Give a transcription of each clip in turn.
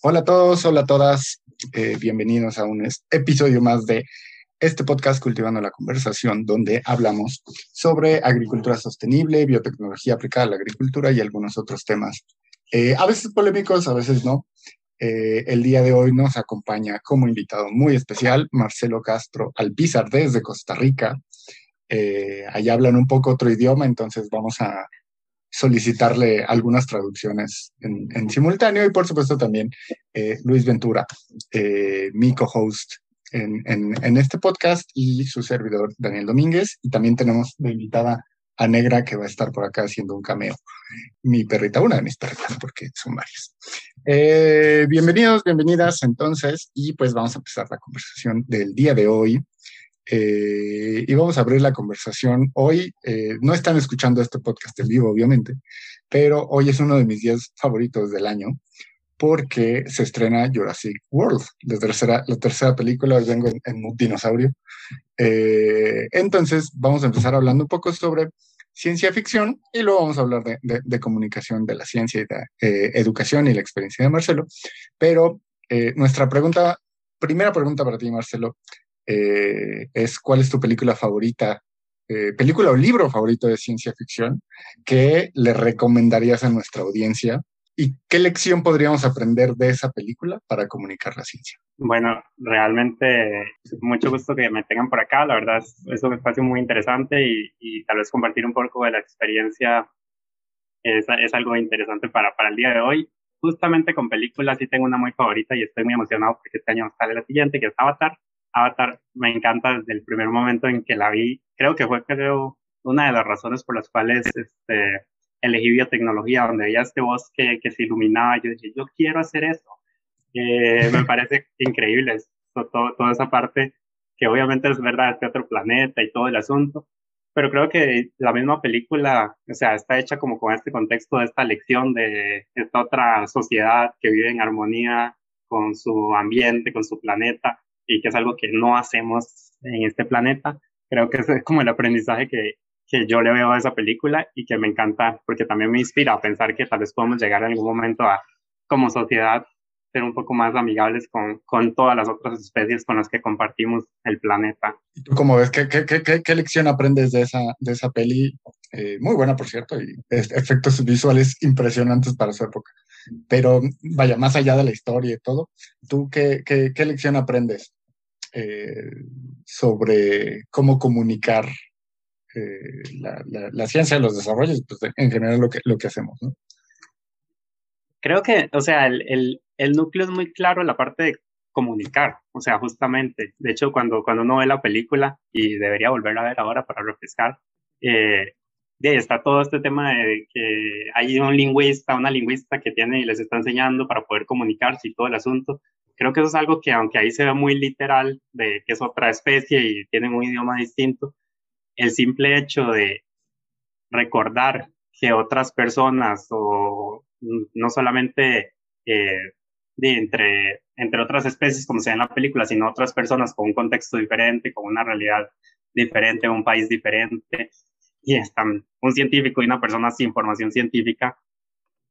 Hola a todos, hola a todas, eh, bienvenidos a un episodio más de este podcast Cultivando la Conversación, donde hablamos sobre agricultura sostenible, biotecnología aplicada a la agricultura y algunos otros temas, eh, a veces polémicos, a veces no. Eh, el día de hoy nos acompaña como invitado muy especial Marcelo Castro Alpizar desde Costa Rica. allá hablan un poco otro idioma, entonces vamos a solicitarle algunas traducciones en, simultáneo y por supuesto también eh, Luis Ventura, eh, mi co-host en, en, este podcast y su servidor Daniel Domínguez. Y también tenemos de invitada a Negra que va a estar por acá haciendo un cameo. Mi perrita, una de mis perritas, porque son varias. Eh, bienvenidos, bienvenidas entonces y pues vamos a empezar la conversación del día de hoy. Eh, y vamos a abrir la conversación. Hoy eh, no están escuchando este podcast en vivo, obviamente, pero hoy es uno de mis días favoritos del año porque se estrena Jurassic World, la tercera, la tercera película, hoy vengo en, en dinosaurio. Eh, entonces, vamos a empezar hablando un poco sobre ciencia ficción y luego vamos a hablar de, de, comunicación de la ciencia y de educación y la experiencia de Marcelo. Pero nuestra pregunta, primera pregunta para ti, Marcelo, eh, es cuál es tu película favorita, eh, película o libro favorito de ciencia ficción que le recomendarías a nuestra audiencia y qué lección podríamos aprender de esa película para comunicar la ciencia. Bueno, realmente mucho gusto que me tengan por acá, la verdad es, es un espacio muy interesante y, tal vez compartir un poco de la experiencia es, algo interesante para, para el día de hoy justamente con películas sí tengo una muy favorita y estoy muy emocionado porque este año sale la siguiente, que es Avatar. Avatar me encanta desde el primer momento en que la vi. Creo que fue, creo, una de las razones por las cuales este, elegí biotecnología, donde veía este bosque que se iluminaba. Yo dije, yo quiero hacer eso. Eh, me parece increíble todo, toda esa parte, que obviamente es verdad, este otro planeta y todo el asunto. Pero creo que la misma película, o sea, está hecha como con este contexto de esta lección de esta otra sociedad que vive en armonía con su ambiente, con su planeta y que es algo que no hacemos en este planeta. Creo que es como el aprendizaje que, que yo le veo a esa película y que me encanta porque también me inspira a pensar que tal vez podemos llegar en algún momento a, como sociedad, ser un poco más amigables con, con todas las otras especies con las que compartimos el planeta. ¿Y tú cómo ves? ¿Qué, qué, qué, qué lección aprendes de esa, de esa peli? Eh, muy buena, por cierto, y efectos visuales impresionantes para su época. Pero vaya, más allá de la historia y todo, ¿tú qué, qué, qué lección aprendes eh, sobre cómo comunicar eh, la, la, ciencia, los desarrollos, pues en general lo que, lo que hacemos. Creo que, o sea, el, el, núcleo es muy claro en la parte de comunicar, o sea, justamente, de hecho, cuando, cuando uno ve la película, y debería volverla a ver ahora para refrescar, eh, de está todo este tema de que hay un lingüista, una lingüista que tiene y les está enseñando para poder comunicarse y todo el asunto, creo que eso es algo que aunque ahí se ve muy literal de que es otra especie y tienen un idioma distinto, el simple hecho de recordar que otras personas o no solamente eh, de entre, entre otras especies como se ve en la película, sino otras personas con un contexto diferente, con una realidad diferente, un país diferente, y están un científico y una persona sin formación científica,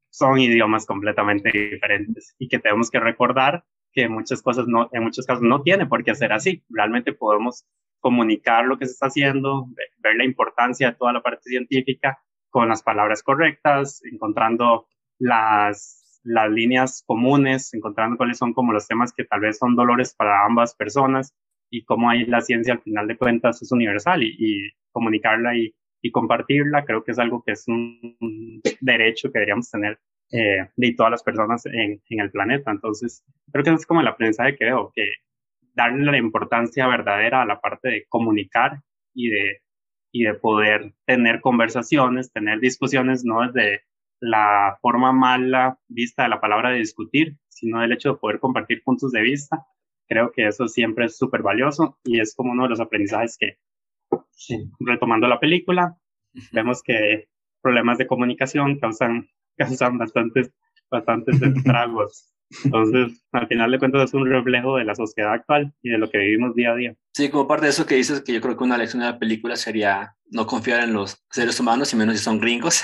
son idiomas completamente diferentes y que tenemos que recordar que muchas cosas no, en muchos casos no tiene por qué ser así. Realmente podemos comunicar lo que se está haciendo, ver la importancia de toda la parte científica con las palabras correctas, encontrando las, las líneas comunes, encontrando cuáles son como los temas que tal vez son dolores para ambas personas y cómo ahí la ciencia al final de cuentas es universal y, y comunicarla y, y, compartirla creo que es algo que es un derecho que deberíamos tener eh, de todas las personas en, en, el planeta. Entonces, creo que es como el aprendizaje que veo, que darle la importancia verdadera a la parte de comunicar y de, y de poder tener conversaciones, tener discusiones, no desde la forma mala vista de la palabra de discutir, sino del hecho de poder compartir puntos de vista. Creo que eso siempre es súper valioso y es como uno de los aprendizajes que, retomando la película, vemos que problemas de comunicación causan causan bastantes, bastantes estragos. Entonces, al final de cuentas es un reflejo de la sociedad actual y de lo que vivimos día a día. Sí, como parte de eso que dices, que yo creo que una lección de la película sería no confiar en los seres humanos, y menos si son gringos,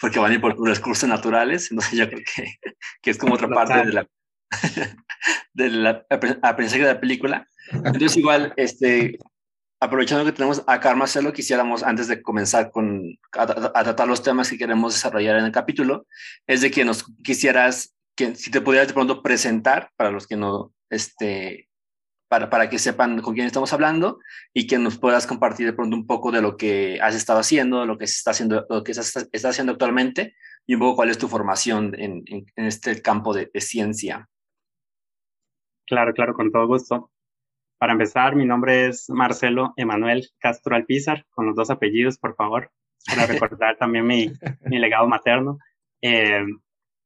porque van a ir por recursos naturales. Entonces, yo creo que, que es como otra parte de la, del aprendizaje de la película. Entonces, igual, este, aprovechando que tenemos acá Marcelo, quisiéramos, antes de comenzar con, a, tratar los temas que queremos desarrollar en el capítulo, es de que nos quisieras, que si te pudieras de pronto presentar para los que no, este, para, para que sepan con quién estamos hablando y que nos puedas compartir de pronto un poco de lo que has estado haciendo, lo que se está haciendo, lo que estás, haciendo actualmente y un poco cuál es tu formación en, en, este campo de ciencia. Claro, claro, con todo gusto. Para empezar, mi nombre es Marcelo Emanuel Castro Alpizar, con los dos apellidos, por favor, para recordar también mi, mi legado materno. Eh,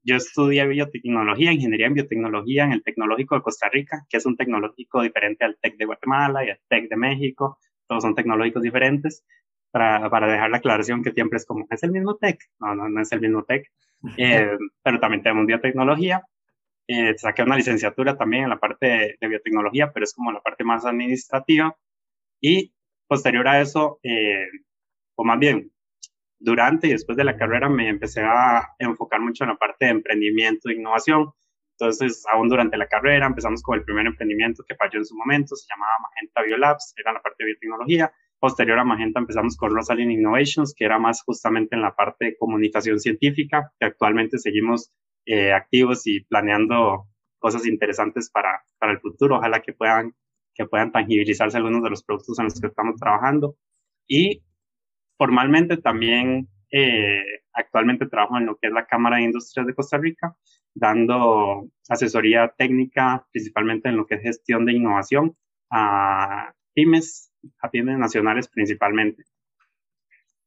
yo estudié biotecnología, ingeniería en biotecnología en el Tecnológico de Costa Rica, que es un tecnológico diferente al TEC de Guatemala y al TEC de México. Todos son tecnológicos diferentes. Para, para dejar la aclaración que siempre es como, ¿es el mismo TEC? No, no, no es el mismo TEC. Eh, pero también tenemos biotecnología eh, saqué una licenciatura también en la parte de, biotecnología, pero es como la parte más administrativa. Y posterior a eso, eh, o más bien, durante y después de la carrera me empecé a enfocar mucho en la parte de emprendimiento e innovación. Entonces, aún durante la carrera empezamos con el primer emprendimiento que falló en su momento, se llamaba Magenta Biolabs, era la parte de biotecnología. Posterior a Magenta empezamos con Rosalind Innovations, que era más justamente en la parte de comunicación científica, que actualmente seguimos eh, activos y planeando cosas interesantes para, para el futuro. Ojalá que puedan, que puedan tangibilizarse algunos de los productos en los que estamos trabajando. Y formalmente también eh, actualmente trabajo en lo que es la Cámara de Industrias de Costa Rica, dando asesoría técnica, principalmente en lo que es gestión de innovación a pymes, a pymes nacionales principalmente.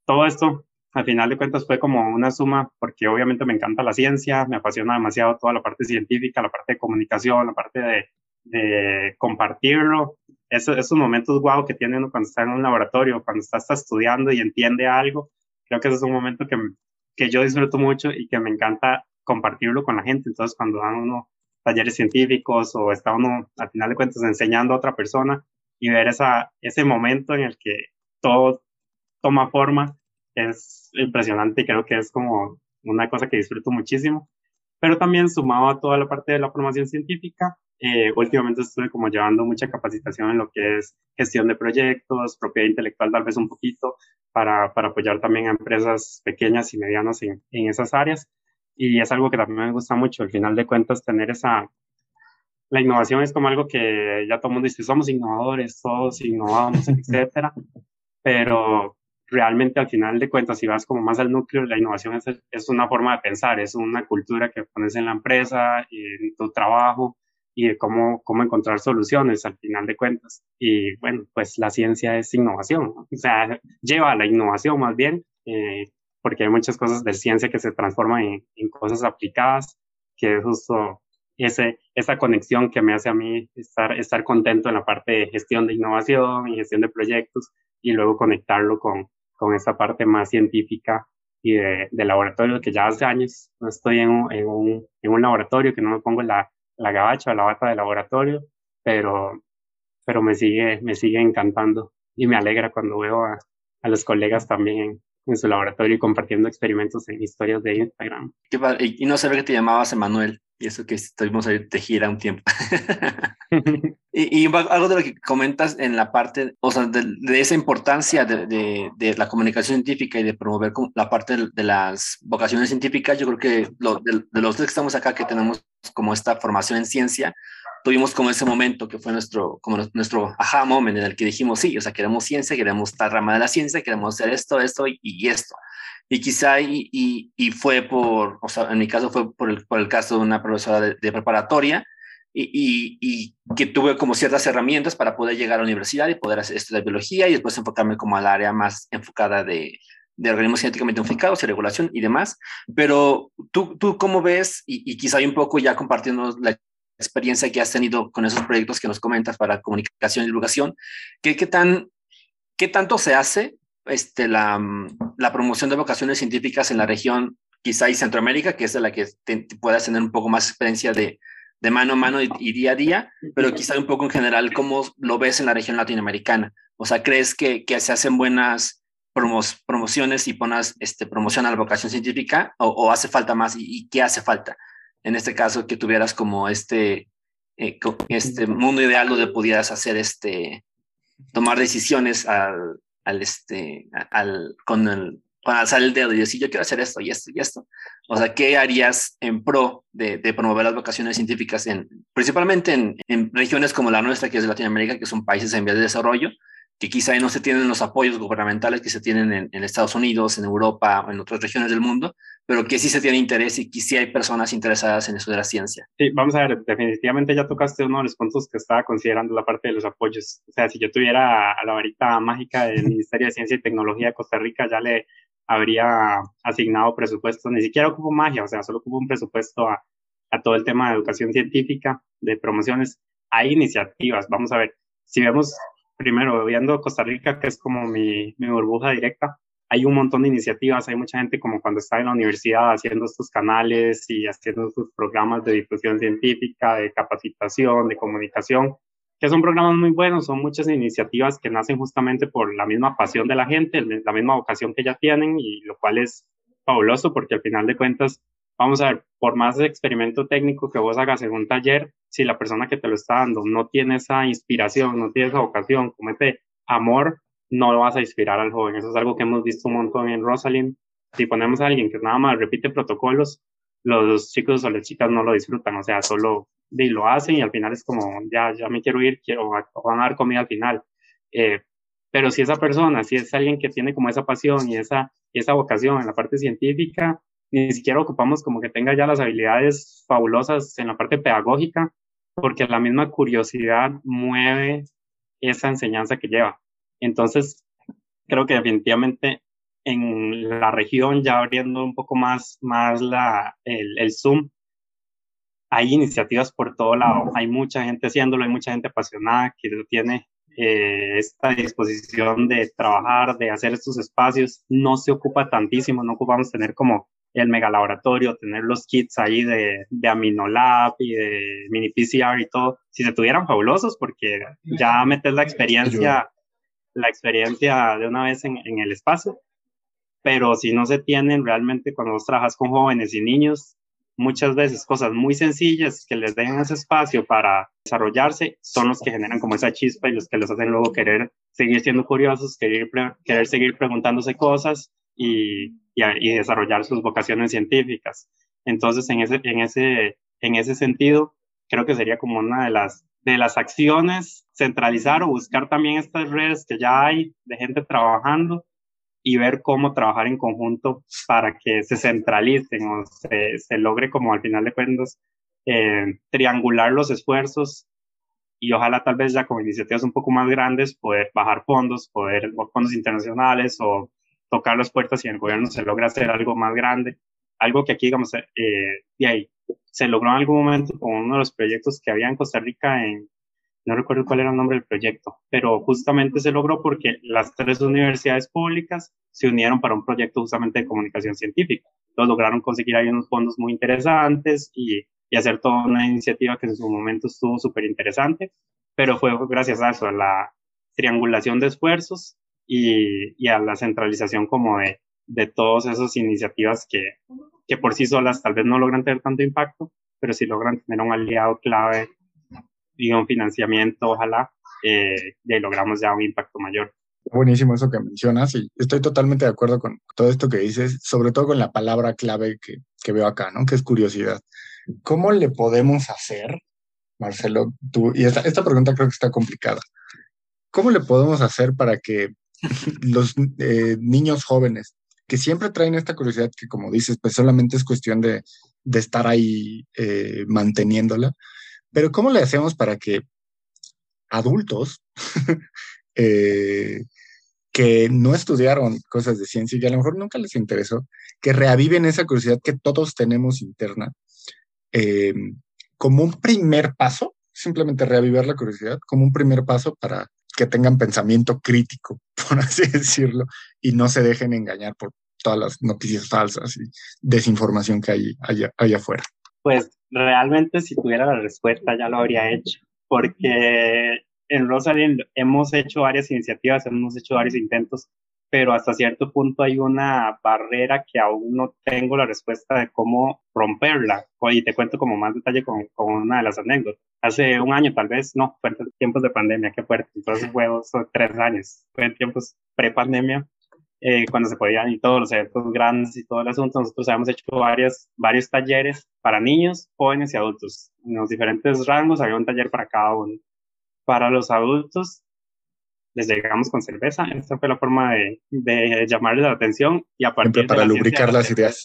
Todo esto al final de cuentas fue como una suma, porque obviamente me encanta la ciencia, me apasiona demasiado toda la parte científica, la parte de comunicación, la parte de, de compartirlo. Eso, esos momentos guau que tiene uno cuando está en un laboratorio, cuando está, está estudiando y entiende algo, creo que ese es un momento que, que yo disfruto mucho y que me encanta compartirlo con la gente. Entonces, cuando dan uno talleres científicos o está uno, al final de cuentas, enseñando a otra persona y ver esa, ese momento en el que todo toma forma, es impresionante y creo que es como una cosa que disfruto muchísimo. Pero también sumado a toda la parte de la formación científica, eh, últimamente estuve como llevando mucha capacitación en lo que es gestión de proyectos, propiedad intelectual tal vez un poquito, para, para apoyar también a empresas pequeñas y medianas en, en esas áreas. Y es algo que también me gusta mucho, al final de cuentas, tener esa, la innovación es como algo que ya todo el mundo dice, somos innovadores, todos innovamos, etcétera, pero realmente al final de cuentas, si vas como más al núcleo, la innovación es, es una forma de pensar, es una cultura que pones en la empresa, en tu trabajo y cómo, cómo encontrar soluciones al final de cuentas. Y bueno, pues la ciencia es innovación, o sea, lleva a la innovación más bien, eh, porque hay muchas cosas de ciencia que se transforman en, en cosas aplicadas, que es justo ese, esa conexión que me hace a mí estar, estar contento en la parte de gestión de innovación y gestión de proyectos y luego conectarlo con, con esa parte más científica y de, laboratorio, que ya hace años no estoy en un, en un, en un laboratorio, que no me pongo la, la gabacha o la bata de laboratorio, pero, pero me, sigue, me sigue encantando y me alegra cuando veo a, a los colegas también en, su laboratorio y compartiendo experimentos en historias de Instagram. Y no sabía que te llamabas Emanuel. Y eso que estuvimos ahí de gira un tiempo. y, y, algo de lo que comentas en la parte, o sea, de, de esa importancia de, de, de, la comunicación científica y de promover la parte de, las vocaciones científicas, yo creo que lo, de, los que estamos acá, que tenemos como esta formación en ciencia, tuvimos como ese momento que fue nuestro, como nuestro aha moment en el que dijimos, sí, o sea, queremos ciencia, queremos esta rama de la ciencia, queremos hacer esto, esto y, y esto. Y quizá, y, y, fue por, o sea, en mi caso fue por el, por el caso de una profesora de, preparatoria, y, y, que tuve como ciertas herramientas para poder llegar a la universidad y poder estudiar biología y después enfocarme como al área más enfocada de, de organismos genéticamente modificados y regulación y demás. Pero tú, tú cómo ves, y, y quizá un poco ya compartiendo la experiencia que has tenido con esos proyectos que nos comentas para comunicación y divulgación, ¿qué, qué, tan, qué tanto se hace este, la, la, promoción de vocaciones científicas en la región, quizá y Centroamérica, que es de la que puedas tener un poco más experiencia de, de mano a mano y, día a día, pero quizá un poco en general, ¿cómo lo ves en la región latinoamericana? O sea, ¿crees que, que se hacen buenas promociones y pones este, promoción a la vocación científica o, hace falta más y, qué hace falta en este caso, que tuvieras como este, eh, este mundo ideal donde pudieras hacer este, tomar decisiones al, al este, al, con el, con alzar el dedo y decir, yo quiero hacer esto y esto y esto. O sea, ¿qué harías en pro de, de promover las vocaciones científicas, en, principalmente en, en, regiones como la nuestra, que es de Latinoamérica, que son países en vías de desarrollo, que quizá no se tienen los apoyos gubernamentales que se tienen en, en Estados Unidos, en Europa o en otras regiones del mundo, pero que sí se tiene interés y que sí hay personas interesadas en eso de la ciencia. Sí, vamos a ver, definitivamente ya tocaste uno de los puntos que estaba considerando la parte de los apoyos. O sea, si yo tuviera a la varita mágica del Ministerio de Ciencia y Tecnología de Costa Rica, ya le habría asignado presupuestos, ni siquiera ocupo magia, o sea, solo ocupo un presupuesto a, todo el tema de educación científica, de promociones. Hay iniciativas, vamos a ver, si vemos primero viendo Costa Rica, que es como mi, mi burbuja directa, hay un montón de iniciativas, hay mucha gente como cuando está en la universidad haciendo estos canales y haciendo sus programas de difusión científica, de capacitación, de comunicación, que son programas muy buenos, son muchas iniciativas que nacen justamente por la misma pasión de la gente, la misma vocación que ya tienen y lo cual es fabuloso porque al final de cuentas, vamos a ver, por más experimento técnico que vos hagas en un taller, si la persona que te lo está dando no tiene esa inspiración, no tiene esa vocación, como ese amor, no lo vas a inspirar al joven. Eso es algo que hemos visto un montón en Rosalind. Si ponemos a alguien que nada más repite protocolos, los chicos o las chicas no lo disfrutan, o sea, solo y lo hacen y al final es como, ya, ya me quiero ir, quiero, van a dar comida al final. Eh, pero si esa persona, si es alguien que tiene como esa pasión y esa, esa vocación en la parte científica, ni siquiera ocupamos como que tenga ya las habilidades fabulosas en la parte pedagógica, porque la misma curiosidad mueve esa enseñanza que lleva. Entonces, creo que definitivamente en la región, ya abriendo un poco más, más la, el, el Zoom, hay iniciativas por todo lado, hay mucha gente haciéndolo, hay mucha gente apasionada que tiene eh, esta disposición de trabajar, de hacer estos espacios, no se ocupa tantísimo, no ocupamos tener como el mega laboratorio, tener los kits ahí de, de Aminolab y de mini PCR y todo, si se tuvieran fabulosos, porque ya metes la experiencia, la experiencia de una vez en, en el espacio, pero si no se tienen realmente cuando vos trabajas con jóvenes y niños, muchas veces cosas muy sencillas que les den ese espacio para desarrollarse son los que generan como esa chispa y los que los hacen luego querer seguir siendo curiosos, querer, querer seguir preguntándose cosas y, y, desarrollar sus vocaciones científicas. Entonces, en ese, en, ese, en ese sentido, creo que sería como una de las, de las acciones centralizar o buscar también estas redes que ya hay de gente trabajando y ver cómo trabajar en conjunto para que se centralicen o se, logre como al final de cuentas eh, triangular los esfuerzos y ojalá tal vez ya con iniciativas un poco más grandes poder bajar fondos, poder fondos internacionales o tocar las puertas y el gobierno se logra hacer algo más grande. Algo que aquí, digamos, eh, de ahí se logró en algún momento con uno de los proyectos que había en Costa Rica en no recuerdo cuál era el nombre del proyecto, pero justamente se logró porque las tres universidades públicas se unieron para un proyecto justamente de comunicación científica. Entonces lograron conseguir ahí unos fondos muy interesantes y, y hacer toda una iniciativa que en su momento estuvo súper interesante, pero fue gracias a eso, a la triangulación de esfuerzos y, y a la centralización como de, de todas esas iniciativas que, que por sí solas tal vez no logran tener tanto impacto, pero sí logran tener un aliado clave y un financiamiento, ojalá, eh, y logramos ya un impacto mayor. Buenísimo eso que mencionas y estoy totalmente de acuerdo con todo esto que dices, sobre todo con la palabra clave que, que veo acá, ¿no? Que es curiosidad. ¿Cómo le podemos hacer, Marcelo, tú, y esta, esta pregunta creo que está complicada, ¿cómo le podemos hacer para que los eh, niños jóvenes que siempre traen esta curiosidad que como dices, pues solamente es cuestión de, de estar ahí eh, manteniéndola, pero ¿cómo le hacemos para que adultos eh, que no estudiaron cosas de ciencia y a lo mejor nunca les interesó, que reaviven esa curiosidad que todos tenemos interna, eh, como un primer paso, simplemente reavivar la curiosidad, como un primer paso para que tengan pensamiento crítico, por así decirlo, y no se dejen engañar por todas las noticias falsas y desinformación que hay allá afuera. Pues realmente si tuviera la respuesta ya lo habría hecho, porque en Rosalind hemos hecho varias iniciativas, hemos hecho varios intentos pero hasta cierto punto hay una barrera que aún no tengo la respuesta de cómo romperla. Y te cuento como más detalle con, con una de las anécdotas. Hace un año tal vez, no, fue en tiempos de pandemia, qué fuerte, entonces fue tres años, fue en tiempos pre-pandemia, eh, cuando se podían y todos los eventos grandes y todo el asunto, nosotros habíamos hecho varios, varios talleres para niños, jóvenes y adultos. En los diferentes rangos había un taller para cada uno. Para los adultos les llegamos con cerveza. Esta fue la forma de, de llamarles la atención y a partir para lubricar las ideas.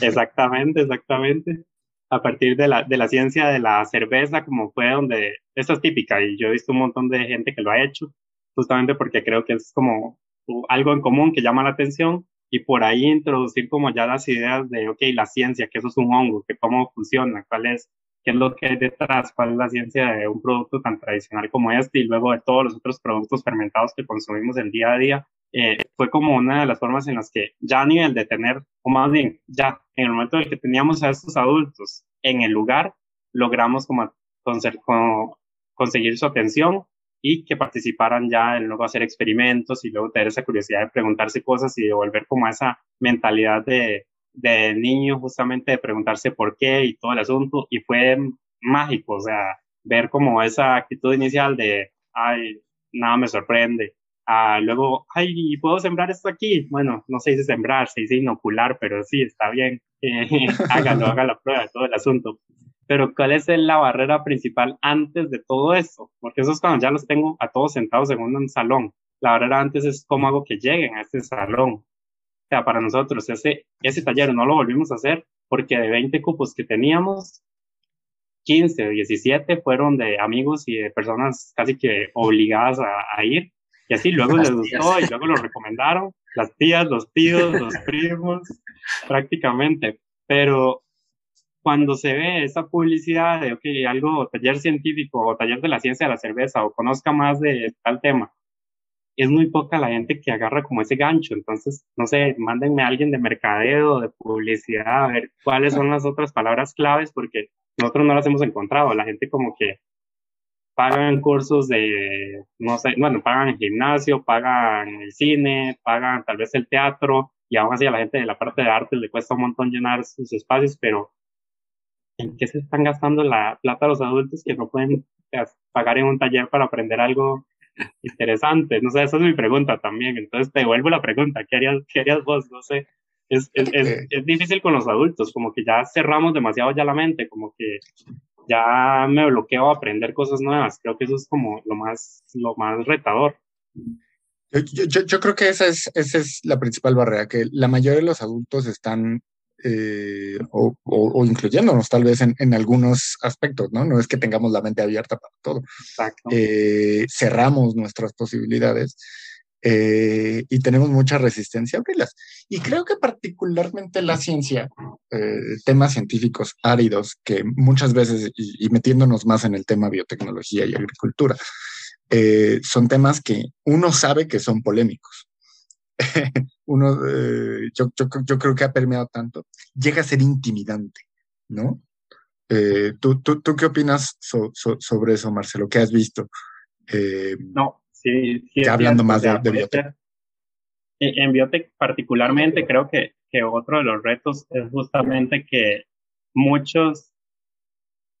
Exactamente, exactamente. A partir de la, de la ciencia de la cerveza, como fue donde, esto es típica y yo he visto un montón de gente que lo ha hecho, justamente porque creo que es como algo en común que llama la atención y por ahí introducir como ya las ideas de, ok, la ciencia, que eso es un hongo, que cómo funciona, cuál es qué es lo que hay detrás, cuál es la ciencia de un producto tan tradicional como este y luego de todos los otros productos fermentados que consumimos el día a día, eh, fue como una de las formas en las que ya a nivel de tener, o más bien, ya en el momento en el que teníamos a estos adultos en el lugar, logramos como, conseguir su atención y que participaran ya en luego hacer experimentos y luego tener esa curiosidad de preguntarse cosas y de volver como a esa mentalidad de, de niño justamente de preguntarse por qué y todo el asunto y fue mágico, o sea, ver como esa actitud inicial de, ay, nada me sorprende. Ah, luego, ay, ¿puedo sembrar esto aquí? Bueno, no se dice sembrar, se dice inocular, pero sí, está bien. hágalo, haga la prueba todo el asunto. Pero ¿cuál es la barrera principal antes de todo eso? Porque eso es cuando ya los tengo a todos sentados en un salón. La barrera antes es cómo hago que lleguen a este salón sea, para nosotros ese, ese taller no lo volvimos a hacer porque de 20 cupos que teníamos, 15 o 17 fueron de amigos y de personas casi que obligadas a, ir. Y así luego les gustó y luego lo recomendaron, las tías, los tíos, los primos, prácticamente. Pero cuando se ve esa publicidad de, ok, algo, taller científico o taller de la ciencia de la cerveza o conozca más de tal tema, es muy poca la gente que agarra como ese gancho. Entonces, no sé, mándenme a alguien de mercadeo, de publicidad, a ver cuáles son las otras palabras claves, porque nosotros no las hemos encontrado. La gente como que pagan cursos de, no sé, bueno, pagan el gimnasio, pagan el cine, pagan tal vez el teatro, y aún así a la gente de la parte de arte le cuesta un montón llenar sus espacios, pero ¿en qué se están gastando la plata los adultos que no pueden pagar en un taller para aprender algo interesante. No sé, esa es mi pregunta también. Entonces te devuelvo la pregunta, ¿qué harías, qué harías vos? No sé. Es, es, es, difícil con los adultos, como que ya cerramos demasiado ya la mente, como que ya me bloqueo a aprender cosas nuevas. Creo que eso es como lo más, lo más retador. Yo, yo, yo creo que esa es, esa es la principal barrera, que la mayoría de los adultos están eh, o, o, incluyéndonos tal vez en, en, algunos aspectos, ¿no? No es que tengamos la mente abierta para todo. Eh, cerramos nuestras posibilidades eh, y tenemos mucha resistencia a abrirlas. Y creo que particularmente la ciencia, temas científicos áridos, que muchas veces, y, y, metiéndonos más en el tema biotecnología y agricultura, son temas que uno sabe que son polémicos. uno, eh, yo, yo, yo, creo que ha permeado tanto, llega a ser intimidante, ¿no? Eh, ¿tú, tú, tú, qué opinas sobre eso, Marcelo? ¿Qué has visto? Eh, no, sí, sí ya hablando más de, de biotech. En biotech particularmente creo que, que otro de los retos es justamente que muchos,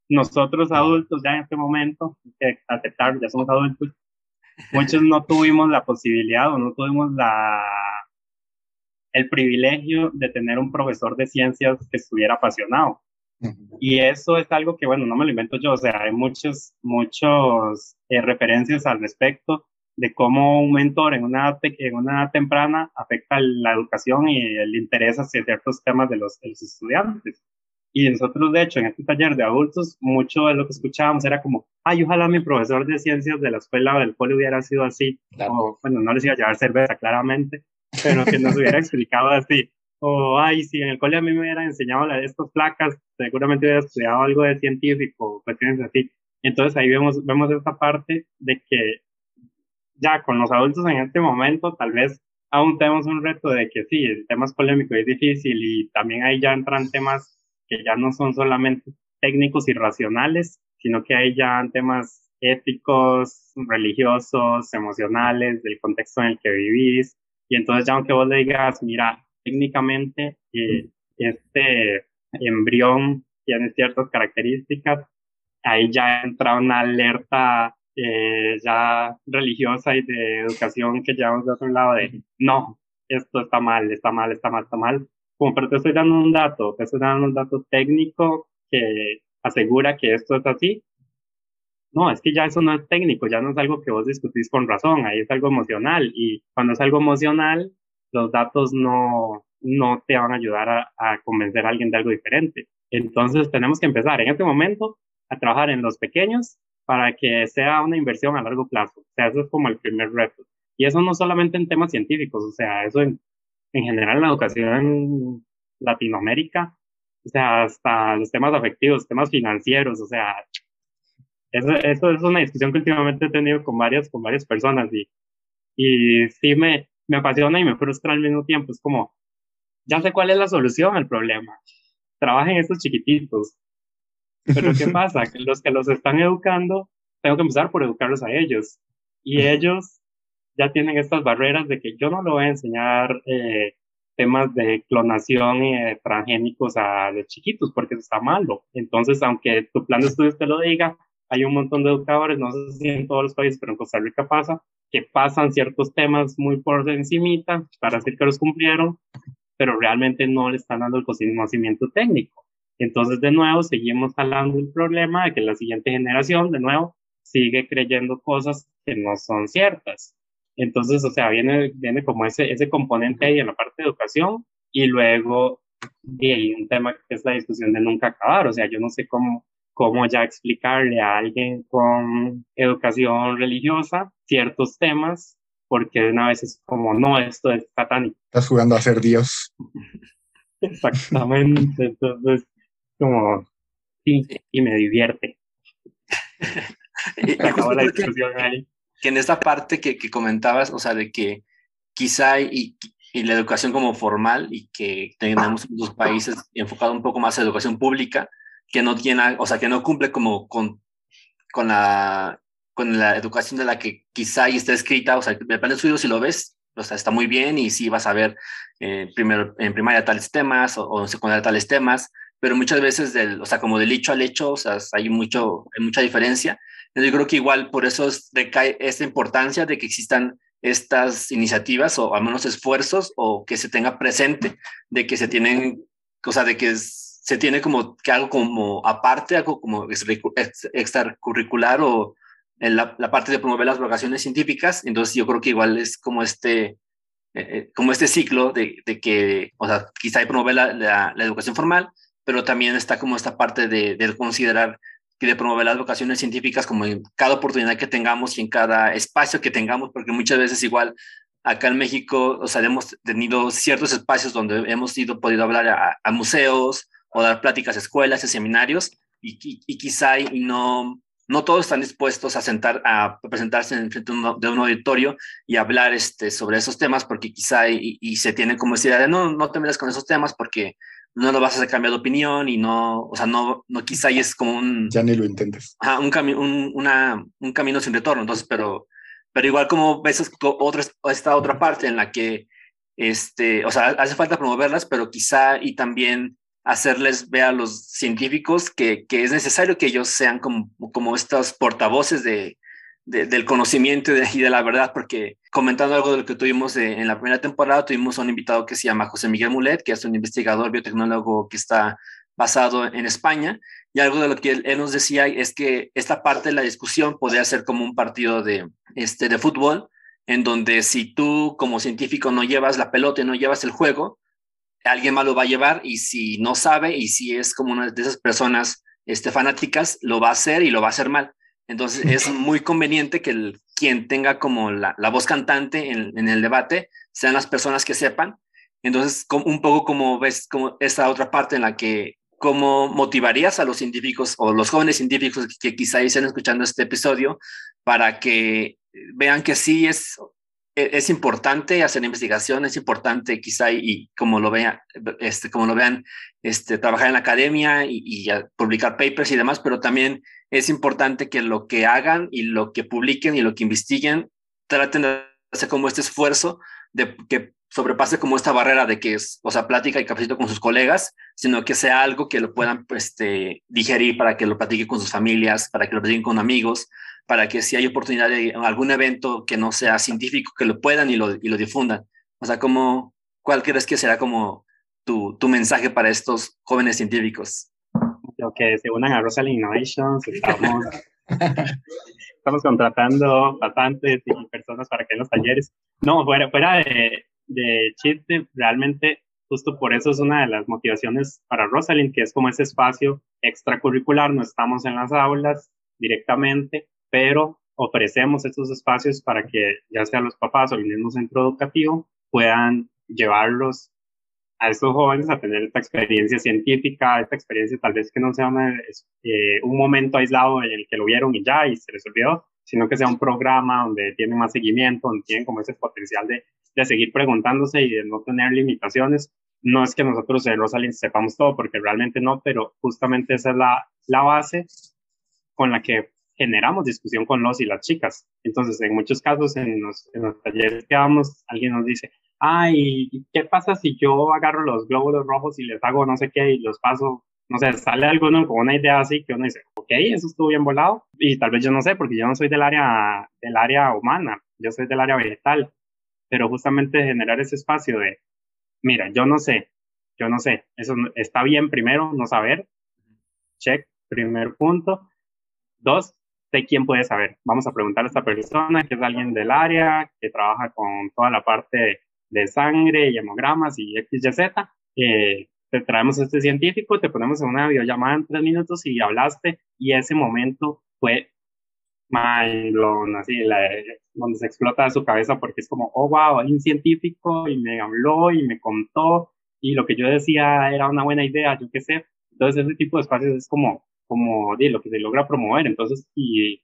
nosotros adultos ya en este momento, que aceptar, ya somos adultos, muchos no tuvimos la posibilidad o no tuvimos la, el privilegio de tener un profesor de ciencias que estuviera apasionado. Y eso es algo que, bueno, no me lo invento yo, o sea, hay muchos, muchos eh, referencias al respecto de cómo un mentor en una, en una temprana afecta la educación y el interés hacia ciertos temas de los, de los estudiantes. Y nosotros, de hecho, en este taller de adultos, mucho de lo que escuchábamos era como, ay, ojalá mi profesor de ciencias de la escuela o del cole hubiera sido así. O, bueno, no les iba a llevar cerveza, claramente, pero que nos hubiera explicado así. O, ay, si en el cole a mí me hubieran enseñado la de estas placas, seguramente hubiera estudiado algo de científico, cuestiones así. Entonces ahí vemos, vemos esta parte de que ya con los adultos en este momento, tal vez aún tenemos un reto de que sí, el tema es polémico y es difícil y también ahí ya entran temas que ya no son solamente técnicos y racionales, sino que hay ya temas éticos, religiosos, emocionales, del contexto en el que vivís. Y entonces ya aunque vos le digas, mira, técnicamente eh, este embrión tiene ciertas características, ahí ya entra una alerta eh, ya religiosa y de educación que llevamos de otro lado de, no, esto está mal, está mal, está mal, está mal. Como, pero te estoy dando un dato, te estoy dando un dato técnico que asegura que esto es así. No, es que ya eso no es técnico, ya no es algo que vos discutís con razón, ahí es algo emocional. Y cuando es algo emocional, los datos no, no te van a ayudar a, a convencer a alguien de algo diferente. Entonces tenemos que empezar en este momento a trabajar en los pequeños para que sea una inversión a largo plazo. O sea, eso es como el primer reto. Y eso no solamente en temas científicos, o sea, eso en, en general en la educación en Latinoamérica, o sea, hasta los temas afectivos, temas financieros, o sea, eso, eso es una discusión que últimamente he tenido con varias, con varias personas y, y sí me, me apasiona y me frustra al mismo tiempo. Es como, ya sé cuál es la solución al problema. Trabajen estos chiquititos. Pero ¿qué pasa? Que los que los están educando, tengo que empezar por educarlos a ellos. Y ellos ya tienen estas barreras de que yo no le voy a enseñar eh, temas de clonación y de transgénicos a los chiquitos porque eso está malo. Entonces, aunque tu plan de estudios te lo diga, hay un montón de educadores, no sé si en todos los países, pero en Costa Rica pasa, que pasan ciertos temas muy por encimita para decir que los cumplieron, pero realmente no le están dando el conocimiento técnico. Entonces, de nuevo, seguimos hablando del problema de que la siguiente generación, de nuevo, sigue creyendo cosas que no son ciertas. Entonces, o sea, viene, viene como ese, ese componente ahí en la parte de educación y luego hay un tema que es la discusión de nunca acabar. O sea, yo no sé cómo, cómo ya explicarle a alguien con educación religiosa ciertos temas, porque una vez es como, no, esto es satánico. Estás jugando a ser Dios. Exactamente. Entonces, como, sí, y me divierte. y, Acabó la discusión ahí que en esta parte que, que, comentabas, o sea, de que quizá y, y, la educación como formal y que tenemos en los países enfocado un poco más a educación pública, que no tiene, o sea, que no cumple como con, con, la, con la educación de la que quizá está escrita, o sea, depende de estudio si lo ves, o sea, está muy bien y sí vas a ver eh, primero en primaria tales temas o, o en secundaria tales temas, pero muchas veces, del, o sea, como del hecho al hecho, o sea, hay, mucho, hay mucha diferencia. Yo creo que igual por eso recae esta importancia de que existan estas iniciativas o al menos esfuerzos o que se tenga presente de que se tienen, o sea, de que se tiene como que algo como aparte, algo como extracurricular o en la, la, parte de promover las vocaciones científicas. Entonces yo creo que igual es como este, eh, eh como este ciclo de, de, que, o sea, quizá hay promover la, la, la, educación formal, pero también está como esta parte de, de considerar y de promover las vocaciones científicas como en cada oportunidad que tengamos y en cada espacio que tengamos, porque muchas veces igual acá en México, o hemos tenido ciertos espacios donde hemos ido, podido hablar a, museos o dar pláticas a escuelas, a seminarios, y, y, y, quizá y no, no todos están dispuestos a sentar, a presentarse en frente de un auditorio y hablar este, sobre esos temas, porque quizá y, y se tienen como esa de no, no te metas con esos temas porque no lo vas a cambiar de opinión y no, o sea, no, no quizá ahí es como un... Ya ni lo intentes. Ajá, un, cami un, una, un camino sin retorno, entonces, pero, pero igual como ves otra, esta otra parte en la que, este, o sea, hace falta promoverlas, pero quizá y también hacerles ver a los científicos que, que es necesario que ellos sean como, como estos portavoces de, del conocimiento y de, la verdad, porque comentando algo de lo que tuvimos en la primera temporada, tuvimos un invitado que se llama José Miguel Mulet, que es un investigador biotecnólogo que está basado en España, y algo de lo que él, nos decía es que esta parte de la discusión podría ser como un partido de, este, de fútbol, en donde si tú como científico no llevas la pelota y no llevas el juego, alguien más lo va a llevar y si no sabe y si es como una de esas personas este, fanáticas, lo va a hacer y lo va a hacer mal. Entonces es muy conveniente que el, quien tenga como la, la voz cantante en, en, el debate sean las personas que sepan. Entonces, un poco como ves como esta otra parte en la que cómo motivarías a los científicos o los jóvenes científicos que quizá estén escuchando este episodio para que vean que sí es, es importante hacer investigación, es importante quizá y, y como lo vean, este, como lo vean, este, trabajar en la academia y, y publicar papers y demás, pero también es importante que lo que hagan y lo que publiquen y lo que investiguen traten de hacer como este esfuerzo de que sobrepase como esta barrera de que es, o sea, plática y cafecito con sus colegas, sino que sea algo que lo puedan este, digerir para que lo platiquen con sus familias, para que lo platiquen con amigos, para que si hay oportunidad de algún evento que no sea científico, que lo puedan y lo, y lo difundan. O sea, como, ¿cuál crees que será como tu, tu mensaje para estos jóvenes científicos? Lo que se unan a Rosalind Innovations, estamos, estamos contratando bastantes y personas para que en los talleres. No, fuera, fuera de, de chiste, realmente justo por eso es una de las motivaciones para Rosalind, que es como ese espacio extracurricular, no estamos en las aulas directamente, pero ofrecemos estos espacios para que ya sea los papás o el mismo centro educativo puedan llevarlos a estos jóvenes a tener esta experiencia científica, esta experiencia tal vez que no sea eh, un momento aislado en el que lo vieron y ya y se resolvió, sino que sea un programa donde tienen más seguimiento, donde tienen como ese potencial de, de seguir preguntándose y de no tener limitaciones. No es que nosotros en Rosalind sepamos todo, porque realmente no, pero justamente esa es la, la base con la que generamos discusión con los y las chicas. Entonces, en muchos casos, en los, en los talleres que damos, alguien nos dice, ay, ¿qué pasa si yo agarro los glóbulos rojos y les hago no sé qué y los paso no sé, sale alguno con una idea así que uno dice, ok, eso estuvo bien volado, y tal vez yo no sé, porque yo no soy del área, del área humana, yo soy del área vegetal, pero justamente generar ese espacio de, mira, yo no sé, yo no sé, eso está bien primero, no saber, check, primer punto, dos, sé quién puede saber, vamos a preguntar a esta persona, que es alguien del área, que trabaja con toda la parte de sangre y hemogramas y X, Y, Z, eh, te traemos a este científico, te ponemos en una videollamada en tres minutos y hablaste y ese momento fue mind así, la, donde se explota su cabeza porque es como, oh, wow, hay un científico y me habló y me contó y lo que yo decía era una buena idea, yo qué sé. Entonces ese tipo de espacios es como, como, di, lo que se logra promover. Entonces, si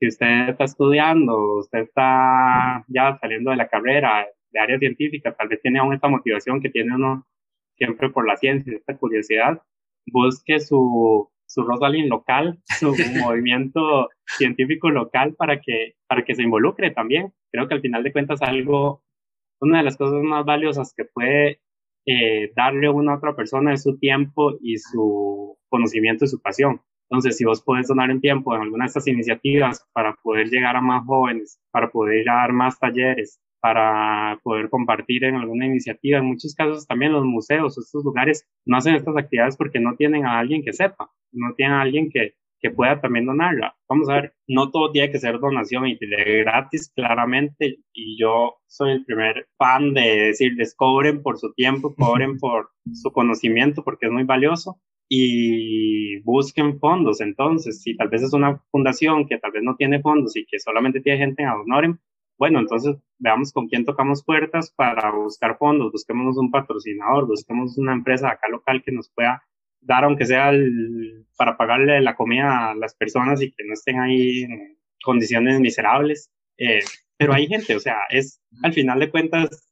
usted está estudiando, usted está ya saliendo de la carrera de área científica, tal vez tiene aún esta motivación que tiene uno siempre por la ciencia, esta curiosidad, busque su, su Rosalind local, su movimiento científico local para que, para que se involucre también. Creo que al final de cuentas algo, una de las cosas más valiosas que puede eh, darle una a otra persona es su tiempo y su conocimiento y su pasión. Entonces, si vos podés donar un tiempo en alguna de estas iniciativas para poder llegar a más jóvenes, para poder dar más talleres, para poder compartir en alguna iniciativa. En muchos casos también los museos, estos lugares no hacen estas actividades porque no tienen a alguien que sepa, no tienen a alguien que, que pueda también donarla. Vamos a ver, no todo tiene que ser donación y de gratis, claramente, y yo soy el primer fan de decirles cobren por su tiempo, cobren por su conocimiento porque es muy valioso y busquen fondos. Entonces, si tal vez es una fundación que tal vez no tiene fondos y que solamente tiene gente Honoren, bueno, entonces veamos con quién tocamos puertas para buscar fondos, busquemos un patrocinador, busquemos una empresa acá local que nos pueda dar, aunque sea para pagarle la comida a las personas y que no estén ahí en condiciones miserables. Eh, pero hay gente, o sea, es al final de cuentas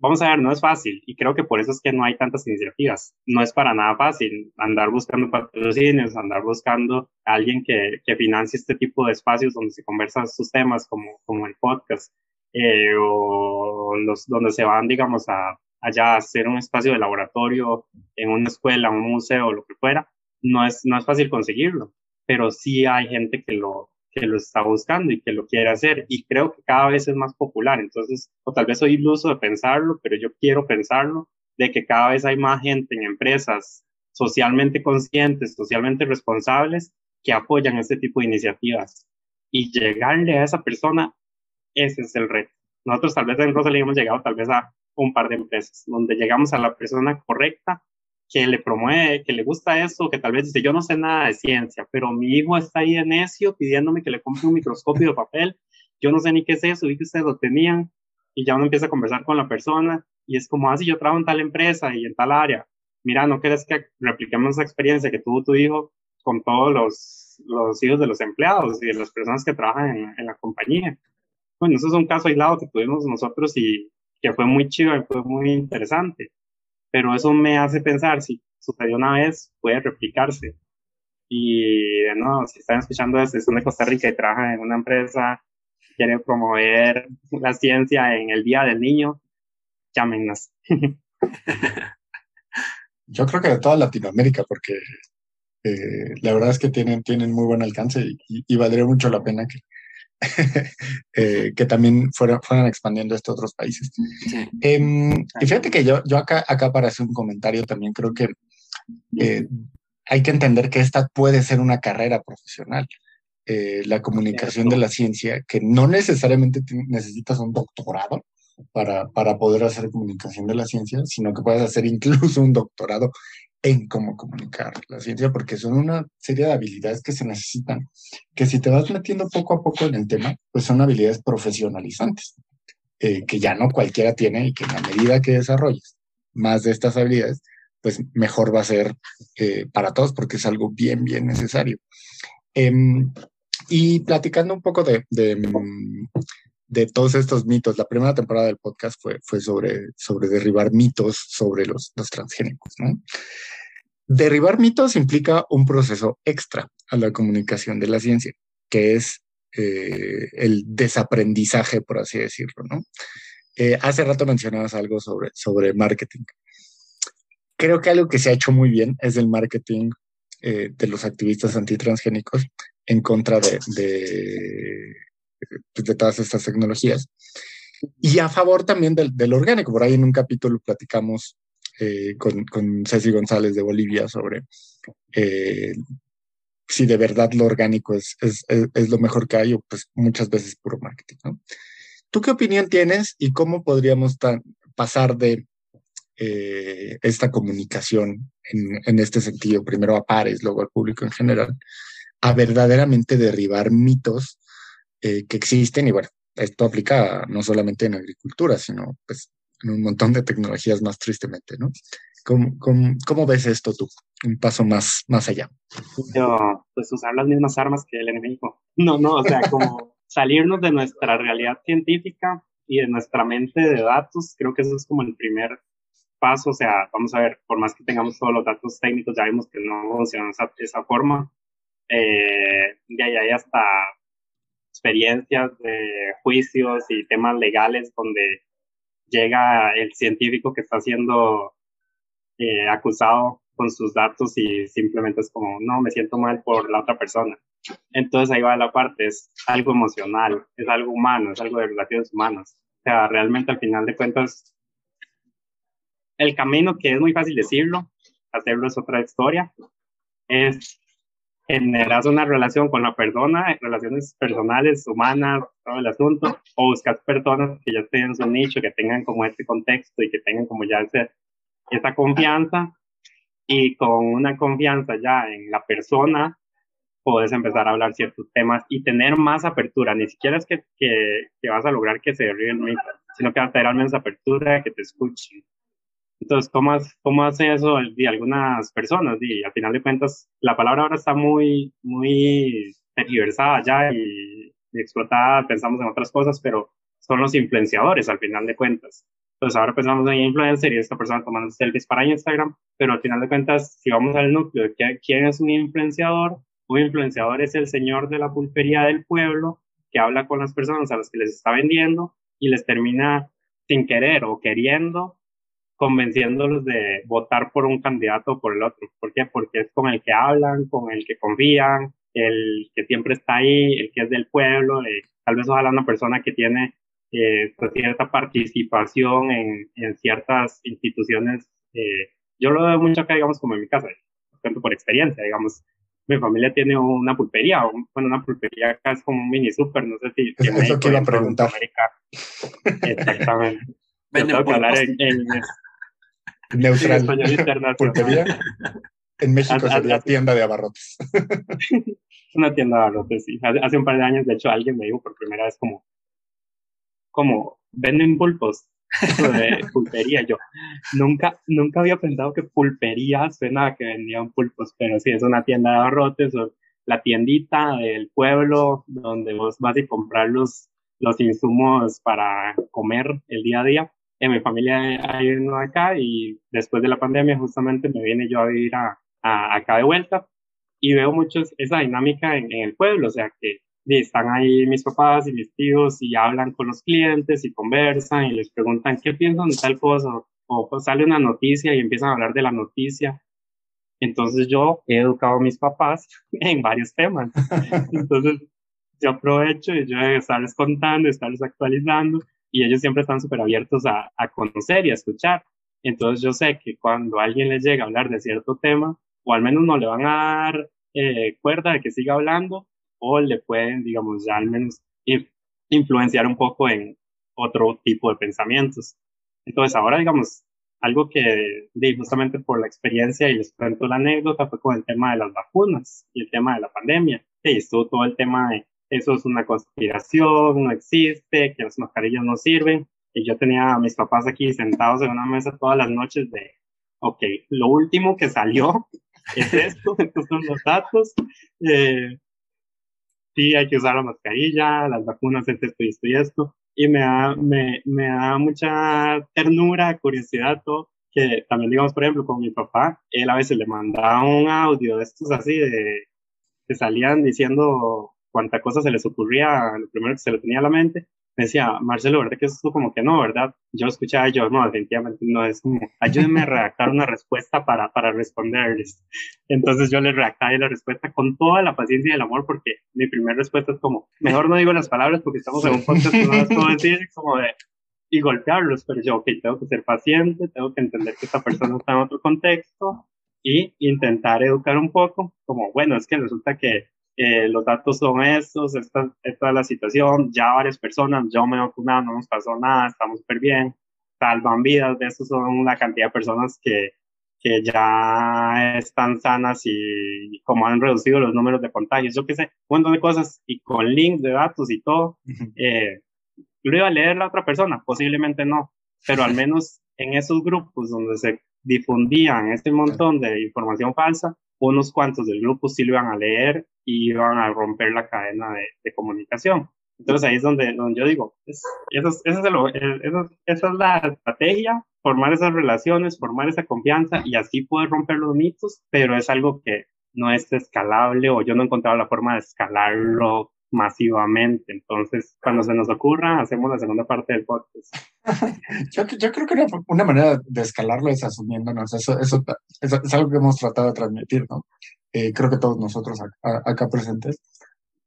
vamos a ver, no es fácil y creo que por eso es que no hay tantas iniciativas. No es para nada fácil andar buscando patrocinios, andar buscando a alguien que, que financie este tipo de espacios donde se conversan sus temas como, como el podcast eh, o los, donde se van, digamos, a, allá a hacer un espacio de laboratorio en una escuela, un museo, lo que fuera. No es, no es fácil conseguirlo, pero sí hay gente que lo, que lo está buscando y que lo quiere hacer. Y creo que cada vez es más popular. Entonces, o tal vez soy iluso de pensarlo, pero yo quiero pensarlo, de que cada vez hay más gente en empresas socialmente conscientes, socialmente responsables, que apoyan este tipo de iniciativas. Y llegarle a esa persona, ese es el reto. Nosotros tal vez en Rosalía hemos llegado tal vez a un par de empresas, donde llegamos a la persona correcta que le promueve, que le gusta eso, que tal vez dice, yo no sé nada de ciencia, pero mi hijo está ahí de necio pidiéndome que le compre un microscopio de papel, yo no sé ni qué es eso, vi que ustedes lo tenían, y ya uno empieza a conversar con la persona, y es como, así ah, yo trabajo en tal empresa y en tal área, mira, ¿no quieres que repliquemos esa experiencia que tuvo tu hijo con todos los, los hijos de los empleados y de las personas que trabajan en, en la compañía? Bueno, eso es un caso aislado que tuvimos nosotros y que fue muy chido y fue muy interesante pero eso me hace pensar, si sucedió una vez, puede replicarse. Y no, si están escuchando esto, son de Costa Rica y trabajan en una empresa quiere promover la ciencia en el Día del Niño, llámenos. Yo creo que de toda Latinoamérica, porque eh, la verdad es que tienen, tienen muy buen alcance y, valdría mucho la pena que, eh, que también fueran, fueran expandiendo esto a otros países. Em, y fíjate que yo, yo acá, acá para hacer un comentario también creo que eh, hay que entender que esta puede ser una carrera profesional. la comunicación de la ciencia, que no necesariamente necesitas un doctorado para, para poder hacer comunicación de la ciencia, sino que puedes hacer incluso un doctorado en cómo comunicar la ciencia, porque son una serie de habilidades que se necesitan, que si te vas metiendo poco a poco en el tema, pues son habilidades profesionalizantes, eh, que ya no cualquiera tiene y que en la medida que desarrolles más de estas habilidades, pues mejor va a ser eh, para todos, porque es algo bien, bien necesario. Em, y platicando un poco de, de, de, todos estos mitos, la primera temporada del podcast fue, fue sobre, sobre derribar mitos sobre los, los transgénicos, ¿no? Derribar mitos implica un proceso extra a la comunicación de la ciencia, que es eh, el desaprendizaje, por así decirlo, ¿no? Eh, hace rato mencionabas algo sobre, sobre marketing. Creo que algo que se ha hecho muy bien es el marketing eh, de los activistas antitransgénicos en contra de, de, de, todas estas tecnologías. Y a favor también del, del orgánico. Por ahí en un capítulo platicamos eh, con, con, Ceci González de Bolivia sobre eh, si de verdad lo orgánico es, es, es, lo mejor que hay o pues muchas veces puro marketing. ¿Tú qué opinión tienes y cómo podríamos pasar de eh, esta comunicación en, en, este sentido, primero a pares, luego al público en general, a verdaderamente derribar mitos que existen y bueno, esto aplica no solamente en agricultura, sino pues en un montón de tecnologías más tristemente, ¿no? ¿Cómo, cómo, ves esto tú? Un paso más, más allá. Yo, pues usar las mismas armas que el enemigo. No, no, o sea, como salirnos de nuestra realidad científica y de nuestra mente de datos, creo que eso es como el primer paso, o sea, vamos a ver, por más que tengamos todos los datos técnicos, ya vimos que no funciona de esa, forma, eh, ya hay hasta experiencias de juicios y temas legales donde llega el científico que está siendo eh, acusado con sus datos y simplemente es como, no, me siento mal por la otra persona. Entonces ahí va la parte, es algo emocional, es algo humano, es algo de relaciones humanas. O sea, realmente al final de cuentas, el camino que es muy fácil decirlo, hacerlo es otra historia, es generas una relación con la persona, relaciones personales, humanas, todo el asunto, o buscas personas que ya tengan su nicho, que tengan como este contexto y que tengan como ya ese, esa confianza, y con una confianza ya en la persona, puedes empezar a hablar ciertos temas y tener más apertura. Ni siquiera es que, que, que vas a lograr que se mito, sino que vas a tener al menos apertura, que te escuchen, entonces, ¿cómo, cómo hace eso de algunas personas? Y al final de cuentas, la palabra ahora está muy, muy tergiversada ya y, explotada, pensamos en otras cosas, pero son los influenciadores al final de cuentas. Entonces, ahora pensamos en influencer y esta persona tomando selfies para Instagram, pero al final de cuentas, si vamos al núcleo de quién es un influenciador, un influenciador es el señor de la pulpería del pueblo que habla con las personas a las que les está vendiendo y les termina sin querer o queriendo convenciéndolos de votar por un candidato o por el otro. ¿Por qué? Porque es con el que hablan, con el que confían, el que siempre está ahí, el que es del pueblo, eh, tal vez ojalá una persona que tiene eh, pues, cierta participación en, en ciertas instituciones. Eh, yo lo veo mucho acá, digamos, como en mi casa, tanto por experiencia, digamos. Mi familia tiene una pulpería, bueno, una pulpería acá es como un mini super, no sé si... Eso que iba a preguntar. Exactamente. Venden en, neutral. Pulpería. En México sería tienda de abarrotes. Una tienda de abarrotes, sí. Hace un par de años, de hecho, alguien me dijo por primera vez como, como, venden pulpos de pulpería. Yo nunca, nunca había pensado que pulpería suena a que vendían pulpos, pero sí, es una tienda de abarrotes o la tiendita del pueblo donde vos vas a comprar los, los insumos para comer el día a día en mi familia hay uno acá y después de la pandemia justamente me vine yo a vivir a, acá de vuelta y veo mucho esa dinámica en, el pueblo, o sea que están ahí mis papás y mis tíos y hablan con los clientes y conversan y les preguntan qué piensan de tal cosa o pues sale una noticia y empiezan a hablar de la noticia. Entonces yo he educado a mis papás en varios temas. Entonces yo aprovecho y yo de estarles contando, estarles actualizando y ellos siempre están súper abiertos a, a conocer y a escuchar. Entonces yo sé que cuando alguien les llega a hablar de cierto tema, o al menos no le van a dar eh, cuerda de que siga hablando, o le pueden, digamos, ya al menos influenciar un poco en otro tipo de pensamientos. Entonces ahora, digamos, algo que di justamente por la experiencia y les cuento la anécdota fue con el tema de las vacunas y el tema de la pandemia. Y estuvo todo el tema de eso es una conspiración, no existe, que las mascarillas no sirven. Y yo tenía a mis papás aquí sentados en una mesa todas las noches de, ok, lo último que salió es esto, estos son los datos. Eh, sí, hay que usar la mascarilla, las vacunas, esto, esto y esto y esto. Y me da, me, me da mucha ternura, curiosidad, todo, que también, digamos, por ejemplo, con mi papá, él a veces le mandaba un audio de estos así, de que salían diciendo cuánta cosa se les ocurría, lo primero que se le tenía a la mente, me decía, Marcelo, ¿verdad que eso como que no, verdad? Yo escuchaba, yo, no, definitivamente no, es como, ayúdenme a redactar una respuesta para, para responderles. Entonces yo le redactaba la respuesta con toda la paciencia y el amor, porque mi primera respuesta es como, mejor no digo las palabras porque estamos en un podcast, no las puedo decir, como de, y golpearlos, pero yo, ok, tengo que ser paciente, tengo que entender que esta persona está en otro contexto y intentar educar un poco, como, bueno, es que resulta que los datos son estos, esta, esta, es la situación, ya varias personas, yo me he vacunado, no nos pasó nada, estamos súper bien, salvan vidas, de eso son la cantidad de personas que, que ya están sanas y como han reducido los números de contagios, yo qué sé, un montón de cosas y con links de datos y todo. Eh, ¿Lo iba a leer la otra persona? Posiblemente no, pero al menos en esos grupos donde se difundían este montón de información falsa, unos cuantos del grupo sí lo iban a leer y iban a romper la cadena de, comunicación. Entonces ahí es donde, donde yo digo, es, eso, es, eso, es esa es la estrategia, formar esas relaciones, formar esa confianza y así poder romper los mitos, pero es algo que no es escalable o yo no he encontrado la forma de escalarlo masivamente. Entonces, cuando se nos ocurra, hacemos la segunda parte del podcast. yo, creo que una, manera de escalarlo es asumiéndonos. Eso, eso, es algo que hemos tratado de transmitir, ¿no? Eh, creo que todos nosotros acá, presentes,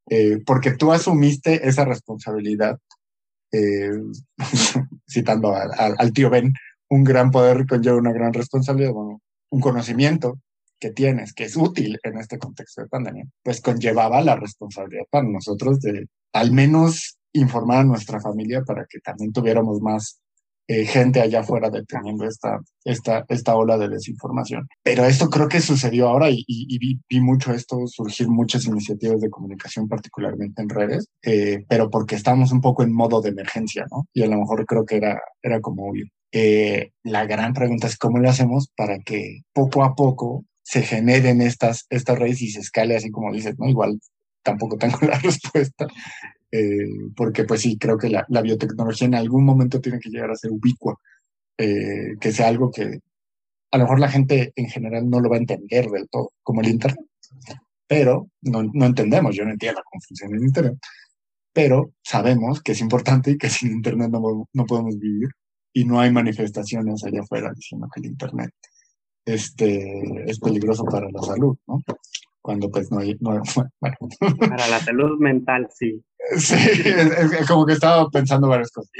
eh, porque tú asumiste esa responsabilidad, eh, citando al tío Ben, un gran poder conlleva una gran responsabilidad, bueno, un conocimiento que tienes, que es útil en este contexto de pandemia, pues conllevaba la responsabilidad para nosotros de al menos informar a nuestra familia para que también tuviéramos más eh, gente allá afuera deteniendo esta, esta, esta ola de desinformación. Pero esto creo que sucedió ahora y, y, vi, vi, mucho esto surgir muchas iniciativas de comunicación, particularmente en redes, eh, pero porque estamos un poco en modo de emergencia, ¿no? Y a lo mejor creo que era, era como obvio. Eh, la gran pregunta es cómo le hacemos para que poco a poco se generen estas, estas redes y se escale así como dices, ¿no? Igual tampoco tengo la respuesta, eh, porque pues sí, creo que la, biotecnología en algún momento tiene que llegar a ser ubicua, eh, que sea algo que a lo mejor la gente en general no lo va a entender del todo, como el Internet, pero no, no entendemos, yo no entiendo cómo funciona el Internet, pero sabemos que es importante y que sin Internet no, no podemos vivir y no hay manifestaciones allá afuera diciendo que el Internet este, es peligroso para la salud, ¿no? Cuando pues no hay, no, bueno. Para la salud mental, sí. Sí, es, como que estaba pensando varias cosas.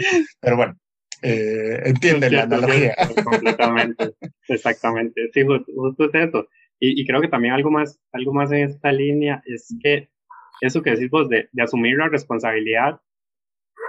Pero bueno, eh, entiende la analogía. Completamente, exactamente. Sí, justo, es eso. Y, y, creo que también algo más, algo más en esta línea es que eso que decís vos de, de asumir la responsabilidad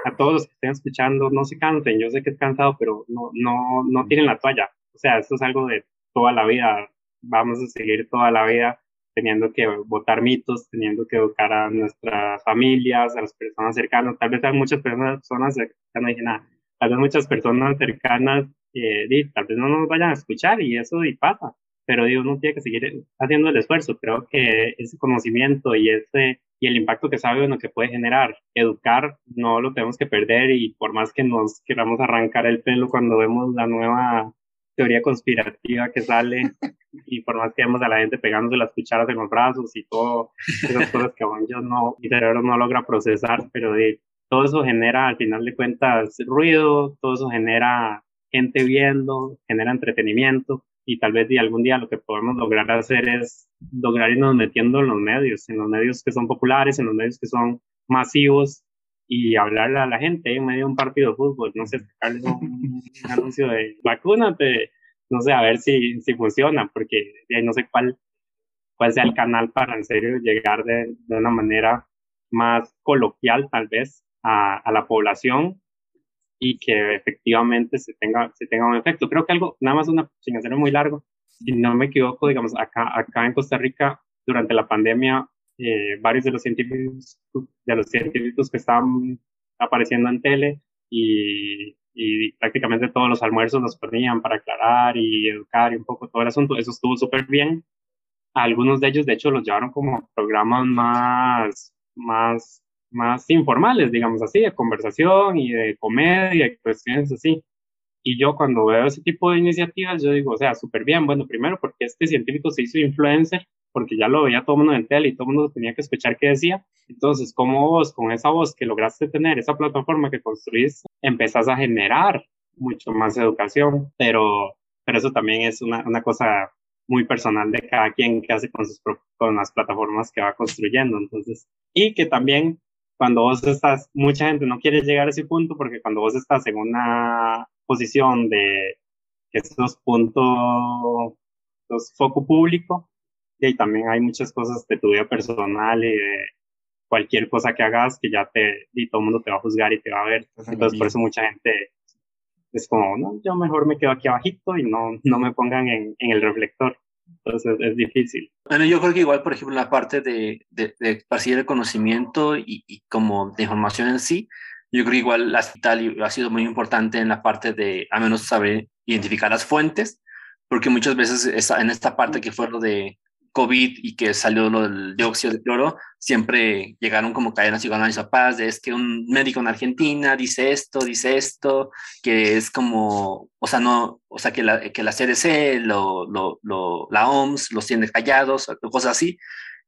a todos los que estén escuchando, no se cansen. Yo sé que es cansado, pero no, no, no tienen la toalla. O sea, esto es algo de toda la vida, vamos a seguir toda la vida teniendo que votar mitos, teniendo que educar a nuestras familias, a las personas cercanas. Tal vez hay muchas personas cercanas, tal vez muchas personas cercanas, eh, tal vez no nos vayan a escuchar y eso y pasa. Pero digo, uno tiene que seguir haciendo el esfuerzo. Creo que ese conocimiento y ese y el impacto que sabe uno que puede generar, educar, no lo tenemos que perder y por más que nos queramos arrancar el pelo cuando vemos la nueva teoría conspirativa que sale y por más que vemos a la gente pegándose las cucharas en los brazos y todo, esas cosas que aún yo no, mi cerebro no logra procesar, pero de, todo eso genera al final de cuentas ruido, todo eso genera gente viendo, genera entretenimiento y tal vez de algún día lo que podemos lograr hacer es lograr irnos metiendo en los medios, en los medios que son populares, en los medios que son masivos y hablarle a la gente en medio de un partido de fútbol, no sé, sacarles un, anuncio de vacúnate, no sé, a ver si, si funciona, porque no sé cuál, cuál sea el canal para en serio llegar de, de una manera más coloquial tal vez a, a, la población y que efectivamente se tenga, se tenga un efecto. Creo que algo, nada más una, sin hacerlo muy largo, si no me equivoco, digamos, acá, acá en Costa Rica, durante la pandemia, eh, varios de los científicos, de los científicos que estaban apareciendo en tele y, y prácticamente todos los almuerzos los ponían para aclarar y educar y un poco todo el asunto. Eso estuvo súper bien. Algunos de ellos, de hecho, los llevaron como programas más, más, más informales, digamos así, de conversación y de comedia y cuestiones así. Y yo cuando veo ese tipo de iniciativas, yo digo, o sea, súper bien. Bueno, primero porque este científico se hizo influencer porque ya lo veía todo el mundo en tele y todo el mundo tenía que escuchar qué decía. Entonces, como vos, con esa voz que lograste tener, esa plataforma que construiste, empezás a generar mucho más educación, pero, pero eso también es una, una cosa muy personal de cada quien que hace con, sus, con las plataformas que va construyendo. Entonces, y que también cuando vos estás, mucha gente no quiere llegar a ese punto porque cuando vos estás en una posición de esos puntos, los foco público, y también hay muchas cosas de tu vida personal y de cualquier cosa que hagas que ya te, y todo el mundo te va a juzgar y te va a ver. Entonces, por eso mucha gente es como, no, yo mejor me quedo aquí abajito y no, no me pongan en, en el reflector. Entonces es difícil. Bueno, yo creo que igual, por ejemplo, la parte de, de, de esparcir el conocimiento y, y, como de información en sí, yo creo que igual la hospital ha sido muy importante en la parte de, a menos saber identificar las fuentes, porque muchas veces en esta parte que fue lo de COVID y que salió lo del dióxido de cloro, siempre llegaron como cadenas y mis papás de es que un médico en Argentina dice esto, dice esto, que es como, o sea, no, o sea, que la, que la CDC, lo, lo, lo, la OMS los tiene callados, cosas así,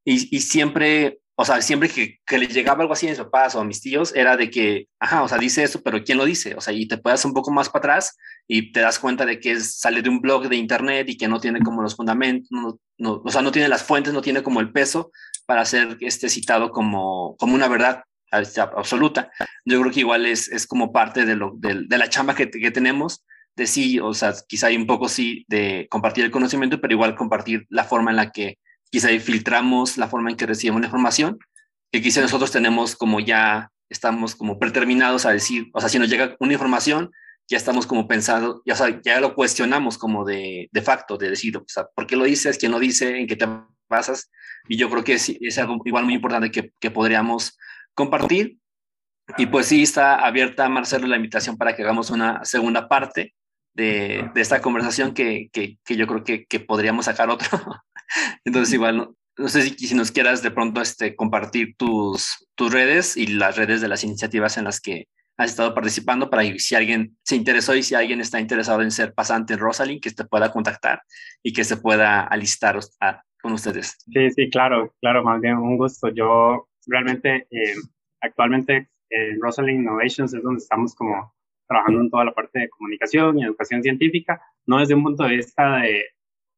y, y siempre o sea, siempre que, que le llegaba algo así a mis papás o a mis tíos, era de que, ajá, o sea, dice eso, pero ¿quién lo dice? O sea, y te puedes un poco más para atrás y te das cuenta de que sale de un blog de internet y que no tiene como los fundamentos, no, o sea, no tiene las fuentes, no tiene como el peso para ser este citado como, como una verdad absoluta. Yo creo que igual es, es como parte de, lo, de la chamba que, que tenemos, de sí, o sea, quizá hay un poco sí de compartir el conocimiento, pero igual compartir la forma en la que quizá filtramos la forma en que recibimos la información, que quizá nosotros tenemos como ya, estamos como preterminados a decir, o sea, si nos llega una información, ya estamos como pensando, ya, ya lo cuestionamos como de, de facto, de decir, o sea, ¿por qué lo dices? ¿Quién lo dice? ¿En qué te basas? Y yo creo que es, es algo igual muy importante que, que podríamos compartir. Y pues sí, está abierta, Marcelo, la invitación para que hagamos una segunda parte de, de esta conversación que, que, que, yo creo que, que podríamos sacar otro, Entonces, igual, no, no sé si, si, nos quieras de pronto este, compartir tus, tus redes y las redes de las iniciativas en las que has estado participando para si alguien se interesó y si alguien está interesado en ser pasante en Rosalind, que te pueda contactar y que se pueda alistar a, con ustedes. Sí, sí, claro, claro, más bien un gusto. Yo realmente eh, actualmente en Rosalind Innovations es donde estamos como trabajando en toda la parte de comunicación y educación científica, no desde un punto de vista de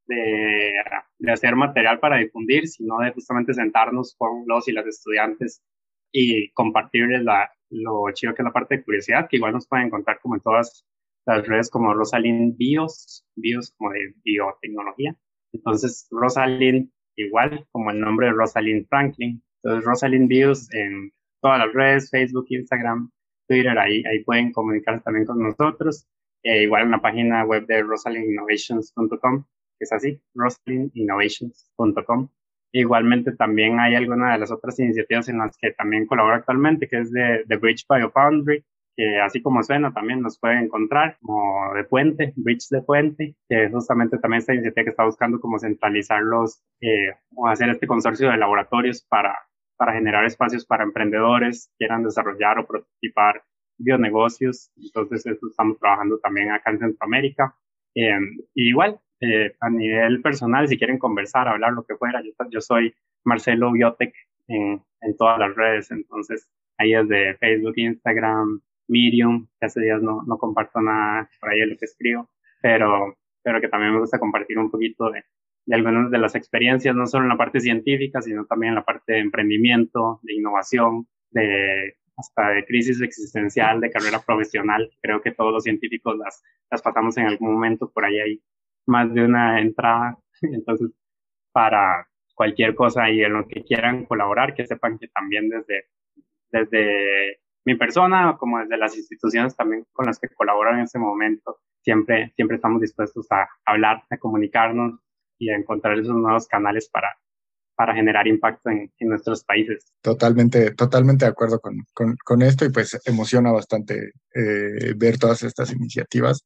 de, hacer material para difundir, sino de justamente sentarnos con los y las estudiantes y compartirles lo chido que es la parte de curiosidad, que igual nos pueden encontrar como en todas las redes como Rosalind Bios, Bios como de biotecnología. Entonces, Rosalind igual como el nombre de Rosalind Franklin. Entonces, Rosalind Bios en todas las redes, Facebook, Instagram, Twitter, ahí, ahí pueden comunicarse también con nosotros. Eh, igual en la página web de rosalindinnovations.com es así, rosleyinnovations.com. Igualmente también hay alguna de las otras iniciativas en las que también colaboro actualmente, que es de, The Bridge Biofoundry, que así como suena también nos puede encontrar como de puente, Bridge de puente, que justamente también esta iniciativa que está buscando como centralizarlos eh, o hacer este consorcio de laboratorios para, para generar espacios para emprendedores que quieran desarrollar o prototipar bionegocios. Entonces, eso estamos trabajando también acá en Centroamérica igual, a nivel personal, si quieren conversar, hablar, lo que fuera, yo, soy Marcelo Biotech en, en todas las redes, entonces ahí es de Facebook, Instagram, Medium, que hace días no, no comparto nada por ahí lo que escribo, pero, pero que también me gusta compartir un poquito de, de algunas de las experiencias, no solo en la parte científica, sino también en la parte de emprendimiento, de innovación, de hasta de crisis existencial, de carrera profesional. Creo que todos los científicos las, las pasamos en algún momento, por ahí hay más de una entrada. Entonces, para cualquier cosa y en lo que quieran colaborar, que sepan que también desde, desde mi persona como desde las instituciones también con las que colaboran en ese momento, siempre, siempre estamos dispuestos a hablar, a comunicarnos y a encontrar esos nuevos canales para, para generar impacto en, nuestros países. Totalmente, totalmente de acuerdo con, con, con esto y pues emociona bastante eh, ver todas estas iniciativas.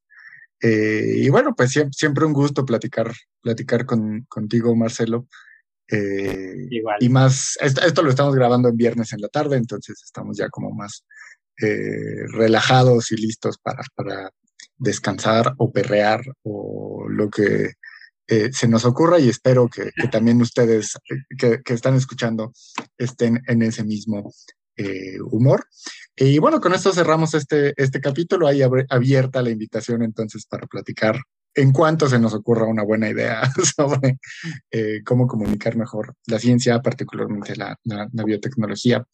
Eh, y bueno, pues siempre, siempre, un gusto platicar, platicar con, contigo, Marcelo. Eh, Igual. Y más, esto, esto, lo estamos grabando en viernes en la tarde, entonces estamos ya como más eh, relajados y listos para, para descansar o perrear o lo que se nos ocurra y espero que, que también ustedes que, que, están escuchando estén en ese mismo eh, humor. Y bueno, con esto cerramos este, este capítulo. Ahí abierta la invitación entonces para platicar en cuanto se nos ocurra una buena idea sobre eh, cómo comunicar mejor la ciencia, particularmente la, biotecnología,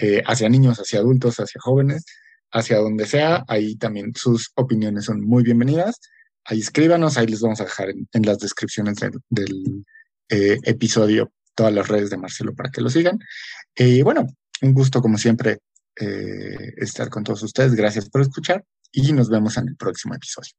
eh, hacia niños, hacia adultos, hacia jóvenes, hacia donde sea. Ahí también sus opiniones son muy bienvenidas. Ahí escríbanos, ahí les vamos a dejar en, las descripciones del, episodio todas las redes de Marcelo para que lo sigan. Y bueno, un gusto como siempre eh, estar con todos ustedes. Gracias por escuchar y nos vemos en el próximo episodio.